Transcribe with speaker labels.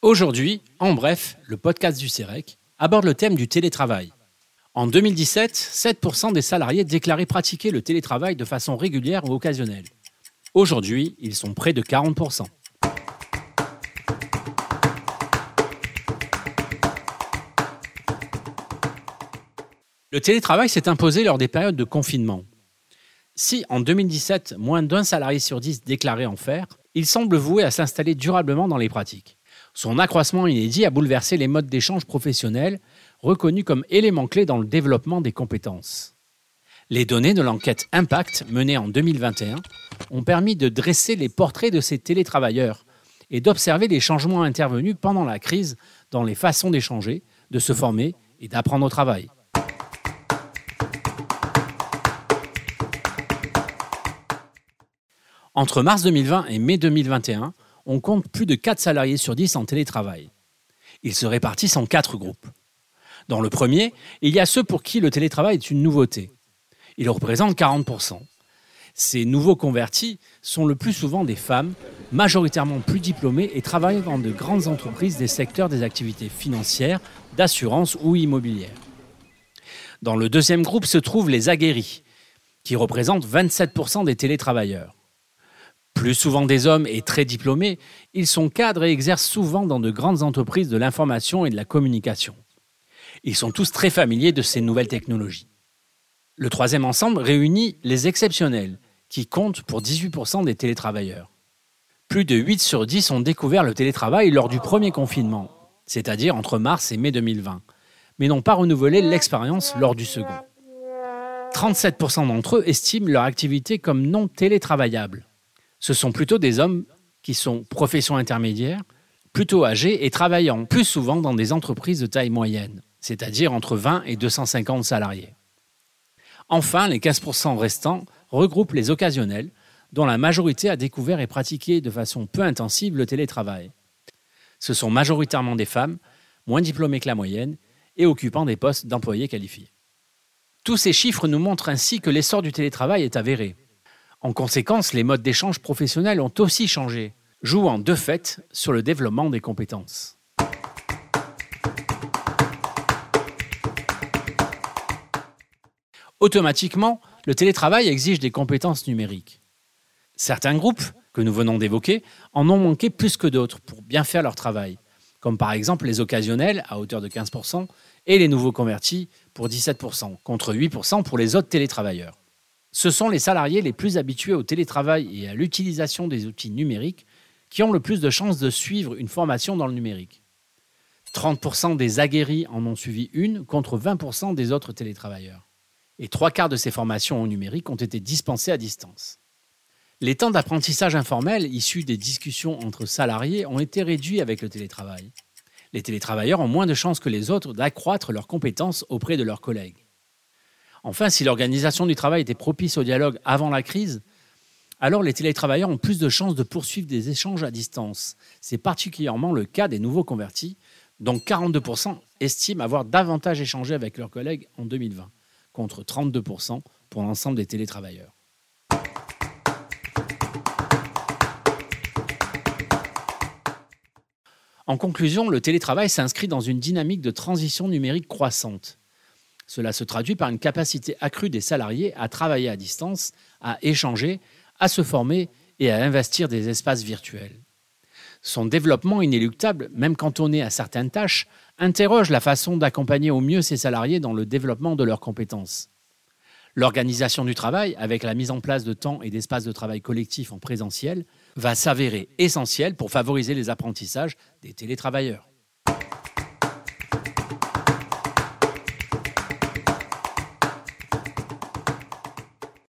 Speaker 1: Aujourd'hui, en bref, le podcast du CEREC aborde le thème du télétravail. En 2017, 7% des salariés déclaraient pratiquer le télétravail de façon régulière ou occasionnelle. Aujourd'hui, ils sont près de 40%. Le télétravail s'est imposé lors des périodes de confinement. Si en 2017, moins d'un salarié sur dix déclarait en faire, il semble voué à s'installer durablement dans les pratiques. Son accroissement inédit a bouleversé les modes d'échange professionnels, reconnus comme éléments clés dans le développement des compétences. Les données de l'enquête Impact menée en 2021 ont permis de dresser les portraits de ces télétravailleurs et d'observer les changements intervenus pendant la crise dans les façons d'échanger, de se former et d'apprendre au travail. Entre mars 2020 et mai 2021, on compte plus de 4 salariés sur 10 en télétravail. Ils se répartissent en 4 groupes. Dans le premier, il y a ceux pour qui le télétravail est une nouveauté. Ils représentent 40%. Ces nouveaux convertis sont le plus souvent des femmes, majoritairement plus diplômées et travaillant dans de grandes entreprises des secteurs des activités financières, d'assurance ou immobilières. Dans le deuxième groupe se trouvent les aguerris, qui représentent 27% des télétravailleurs. Plus souvent des hommes et très diplômés, ils sont cadres et exercent souvent dans de grandes entreprises de l'information et de la communication. Ils sont tous très familiers de ces nouvelles technologies. Le troisième ensemble réunit les exceptionnels, qui comptent pour 18% des télétravailleurs. Plus de 8 sur 10 ont découvert le télétravail lors du premier confinement, c'est-à-dire entre mars et mai 2020, mais n'ont pas renouvelé l'expérience lors du second. 37% d'entre eux estiment leur activité comme non télétravaillable ce sont plutôt des hommes qui sont profession intermédiaire, plutôt âgés et travaillant plus souvent dans des entreprises de taille moyenne, c'est-à-dire entre 20 et 250 salariés. Enfin, les 15% restants regroupent les occasionnels, dont la majorité a découvert et pratiqué de façon peu intensive le télétravail. Ce sont majoritairement des femmes, moins diplômées que la moyenne, et occupant des postes d'employés qualifiés. Tous ces chiffres nous montrent ainsi que l'essor du télétravail est avéré, en conséquence, les modes d'échange professionnels ont aussi changé, jouant de fait sur le développement des compétences. Automatiquement, le télétravail exige des compétences numériques. Certains groupes, que nous venons d'évoquer, en ont manqué plus que d'autres pour bien faire leur travail, comme par exemple les occasionnels à hauteur de 15% et les nouveaux convertis pour 17%, contre 8% pour les autres télétravailleurs. Ce sont les salariés les plus habitués au télétravail et à l'utilisation des outils numériques qui ont le plus de chances de suivre une formation dans le numérique. 30% des aguerris en ont suivi une contre 20% des autres télétravailleurs. Et trois quarts de ces formations au numérique ont été dispensées à distance. Les temps d'apprentissage informel issus des discussions entre salariés ont été réduits avec le télétravail. Les télétravailleurs ont moins de chances que les autres d'accroître leurs compétences auprès de leurs collègues. Enfin, si l'organisation du travail était propice au dialogue avant la crise, alors les télétravailleurs ont plus de chances de poursuivre des échanges à distance. C'est particulièrement le cas des nouveaux convertis, dont 42% estiment avoir davantage échangé avec leurs collègues en 2020, contre 32% pour l'ensemble des télétravailleurs. En conclusion, le télétravail s'inscrit dans une dynamique de transition numérique croissante. Cela se traduit par une capacité accrue des salariés à travailler à distance, à échanger, à se former et à investir des espaces virtuels. Son développement inéluctable, même cantonné à certaines tâches, interroge la façon d'accompagner au mieux ses salariés dans le développement de leurs compétences. L'organisation du travail, avec la mise en place de temps et d'espaces de travail collectifs en présentiel, va s'avérer essentielle pour favoriser les apprentissages des télétravailleurs.